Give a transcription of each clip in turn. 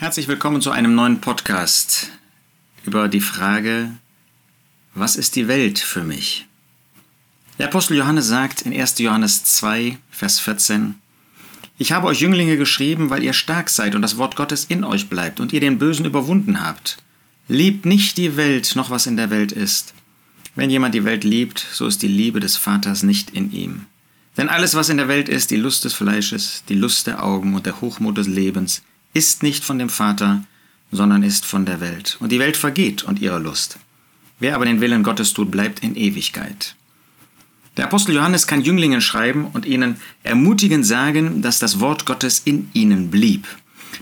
Herzlich willkommen zu einem neuen Podcast über die Frage, was ist die Welt für mich? Der Apostel Johannes sagt in 1. Johannes 2, Vers 14, Ich habe euch Jünglinge geschrieben, weil ihr stark seid und das Wort Gottes in euch bleibt und ihr den Bösen überwunden habt. Liebt nicht die Welt, noch was in der Welt ist. Wenn jemand die Welt liebt, so ist die Liebe des Vaters nicht in ihm. Denn alles, was in der Welt ist, die Lust des Fleisches, die Lust der Augen und der Hochmut des Lebens, ist nicht von dem Vater, sondern ist von der Welt. Und die Welt vergeht und ihre Lust. Wer aber den Willen Gottes tut, bleibt in Ewigkeit. Der Apostel Johannes kann Jünglingen schreiben und ihnen ermutigend sagen, dass das Wort Gottes in ihnen blieb.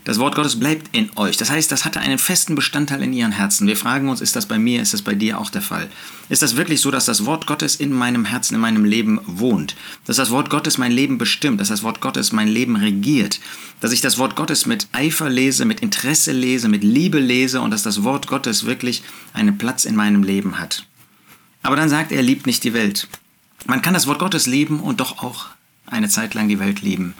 Das Wort Gottes bleibt in euch. Das heißt, das hatte einen festen Bestandteil in ihren Herzen. Wir fragen uns, ist das bei mir, ist das bei dir auch der Fall? Ist das wirklich so, dass das Wort Gottes in meinem Herzen, in meinem Leben wohnt? Dass das Wort Gottes mein Leben bestimmt? Dass das Wort Gottes mein Leben regiert? Dass ich das Wort Gottes mit Eifer lese, mit Interesse lese, mit Liebe lese und dass das Wort Gottes wirklich einen Platz in meinem Leben hat? Aber dann sagt er, liebt nicht die Welt. Man kann das Wort Gottes lieben und doch auch eine Zeit lang die Welt lieben.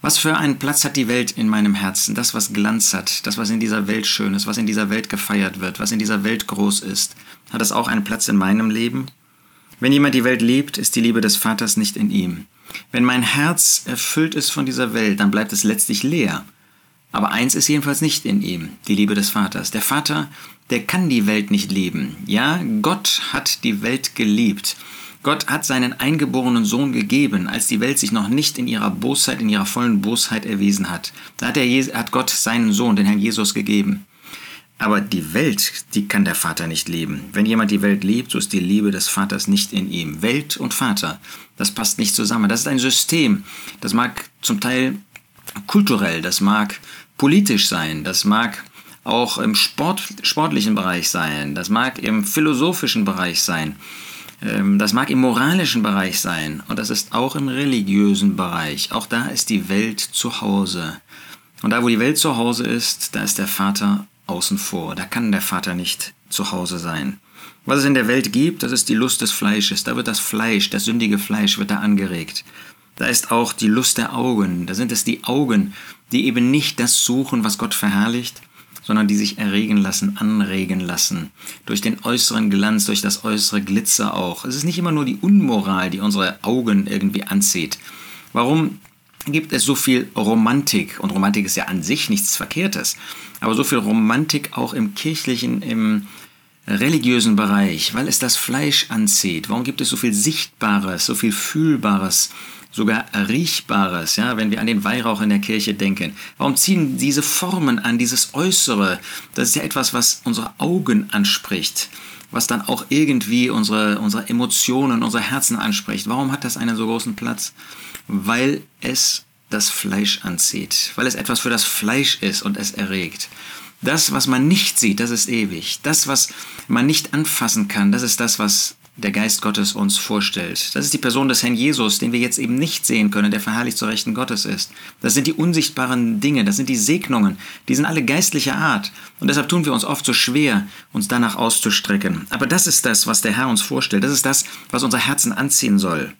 Was für einen Platz hat die Welt in meinem Herzen? Das, was Glanz hat, das, was in dieser Welt schön ist, was in dieser Welt gefeiert wird, was in dieser Welt groß ist, hat es auch einen Platz in meinem Leben? Wenn jemand die Welt liebt, ist die Liebe des Vaters nicht in ihm. Wenn mein Herz erfüllt ist von dieser Welt, dann bleibt es letztlich leer. Aber eins ist jedenfalls nicht in ihm, die Liebe des Vaters. Der Vater, der kann die Welt nicht lieben. Ja, Gott hat die Welt geliebt. Gott hat seinen eingeborenen Sohn gegeben, als die Welt sich noch nicht in ihrer Bosheit, in ihrer vollen Bosheit erwiesen hat. Da hat, er, hat Gott seinen Sohn, den Herrn Jesus, gegeben. Aber die Welt, die kann der Vater nicht lieben. Wenn jemand die Welt liebt, so ist die Liebe des Vaters nicht in ihm. Welt und Vater, das passt nicht zusammen. Das ist ein System. Das mag zum Teil kulturell, das mag politisch sein, das mag auch im Sport, sportlichen Bereich sein, das mag im philosophischen Bereich sein. Ähm, das mag im moralischen Bereich sein und das ist auch im religiösen Bereich. Auch da ist die Welt zu Hause. Und da, wo die Welt zu Hause ist, da ist der Vater außen vor. Da kann der Vater nicht zu Hause sein. Was es in der Welt gibt, das ist die Lust des Fleisches. Da wird das Fleisch, das sündige Fleisch, wird da angeregt. Da ist auch die Lust der Augen. Da sind es die Augen, die eben nicht das suchen, was Gott verherrlicht, sondern die sich erregen lassen, anregen lassen. Durch den äußeren Glanz, durch das äußere Glitzer auch. Es ist nicht immer nur die Unmoral, die unsere Augen irgendwie anzieht. Warum gibt es so viel Romantik? Und Romantik ist ja an sich nichts Verkehrtes. Aber so viel Romantik auch im kirchlichen, im religiösen Bereich, weil es das Fleisch anzieht. Warum gibt es so viel Sichtbares, so viel Fühlbares, sogar Riechbares, ja, wenn wir an den Weihrauch in der Kirche denken. Warum ziehen diese Formen an, dieses Äußere? Das ist ja etwas, was unsere Augen anspricht, was dann auch irgendwie unsere, unsere Emotionen, unsere Herzen anspricht. Warum hat das einen so großen Platz? Weil es das Fleisch anzieht, weil es etwas für das Fleisch ist und es erregt. Das, was man nicht sieht, das ist ewig. Das, was man nicht anfassen kann, das ist das, was der Geist Gottes uns vorstellt. Das ist die Person des Herrn Jesus, den wir jetzt eben nicht sehen können, der verherrlicht zur Rechten Gottes ist. Das sind die unsichtbaren Dinge, das sind die Segnungen, die sind alle geistlicher Art. Und deshalb tun wir uns oft so schwer, uns danach auszustrecken. Aber das ist das, was der Herr uns vorstellt. Das ist das, was unser Herzen anziehen soll.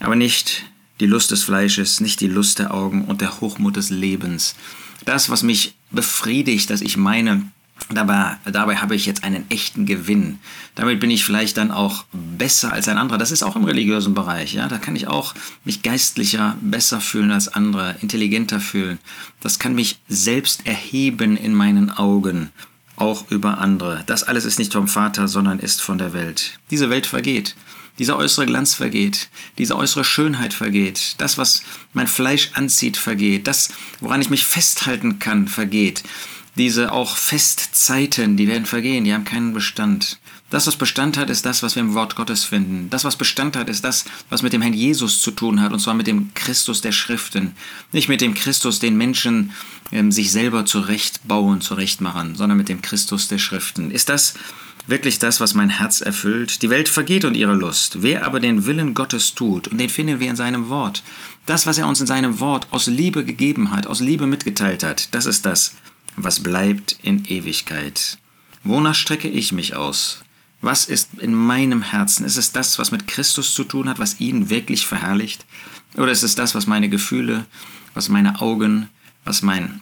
Aber nicht die Lust des Fleisches, nicht die Lust der Augen und der Hochmut des Lebens. Das, was mich befriedigt, dass ich meine, Dabei, dabei habe ich jetzt einen echten Gewinn. Damit bin ich vielleicht dann auch besser als ein anderer. Das ist auch im religiösen Bereich. Ja? Da kann ich auch mich geistlicher besser fühlen als andere, intelligenter fühlen. Das kann mich selbst erheben in meinen Augen, auch über andere. Das alles ist nicht vom Vater, sondern ist von der Welt. Diese Welt vergeht. Dieser äußere Glanz vergeht, diese äußere Schönheit vergeht, das, was mein Fleisch anzieht, vergeht, das, woran ich mich festhalten kann, vergeht diese auch Festzeiten, die werden vergehen, die haben keinen Bestand. Das, was Bestand hat, ist das, was wir im Wort Gottes finden. Das, was Bestand hat, ist das, was mit dem Herrn Jesus zu tun hat, und zwar mit dem Christus der Schriften. Nicht mit dem Christus, den Menschen ähm, sich selber zurechtbauen, zurechtmachen, sondern mit dem Christus der Schriften. Ist das wirklich das, was mein Herz erfüllt? Die Welt vergeht und ihre Lust. Wer aber den Willen Gottes tut, und den finden wir in seinem Wort, das, was er uns in seinem Wort aus Liebe gegeben hat, aus Liebe mitgeteilt hat, das ist das, was bleibt in Ewigkeit. Wonach strecke ich mich aus? Was ist in meinem Herzen? Ist es das, was mit Christus zu tun hat, was ihn wirklich verherrlicht? Oder ist es das, was meine Gefühle, was meine Augen, was mein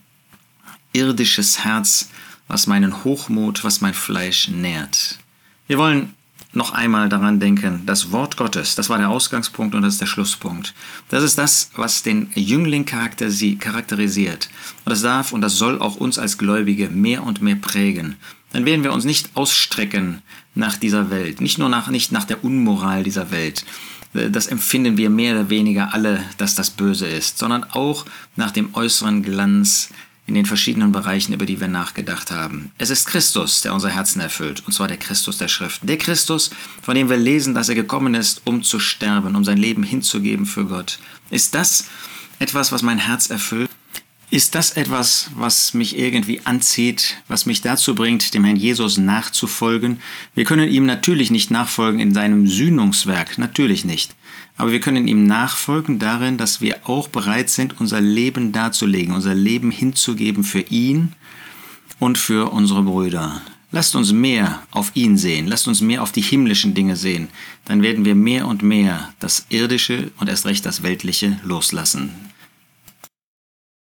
irdisches Herz, was meinen Hochmut, was mein Fleisch nährt. Wir wollen noch einmal daran denken, das Wort Gottes, das war der Ausgangspunkt und das ist der Schlusspunkt. Das ist das, was den Jüngling-Charakter sie charakterisiert. Und das darf und das soll auch uns als Gläubige mehr und mehr prägen. Dann werden wir uns nicht ausstrecken nach dieser Welt, nicht nur nach, nicht nach der Unmoral dieser Welt. Das empfinden wir mehr oder weniger alle, dass das böse ist, sondern auch nach dem äußeren Glanz in den verschiedenen Bereichen, über die wir nachgedacht haben. Es ist Christus, der unser Herzen erfüllt, und zwar der Christus der Schrift. Der Christus, von dem wir lesen, dass er gekommen ist, um zu sterben, um sein Leben hinzugeben für Gott. Ist das etwas, was mein Herz erfüllt? Ist das etwas, was mich irgendwie anzieht, was mich dazu bringt, dem Herrn Jesus nachzufolgen? Wir können ihm natürlich nicht nachfolgen in seinem Sühnungswerk, natürlich nicht. Aber wir können ihm nachfolgen darin, dass wir auch bereit sind, unser Leben darzulegen, unser Leben hinzugeben für ihn und für unsere Brüder. Lasst uns mehr auf ihn sehen, lasst uns mehr auf die himmlischen Dinge sehen, dann werden wir mehr und mehr das Irdische und erst recht das Weltliche loslassen.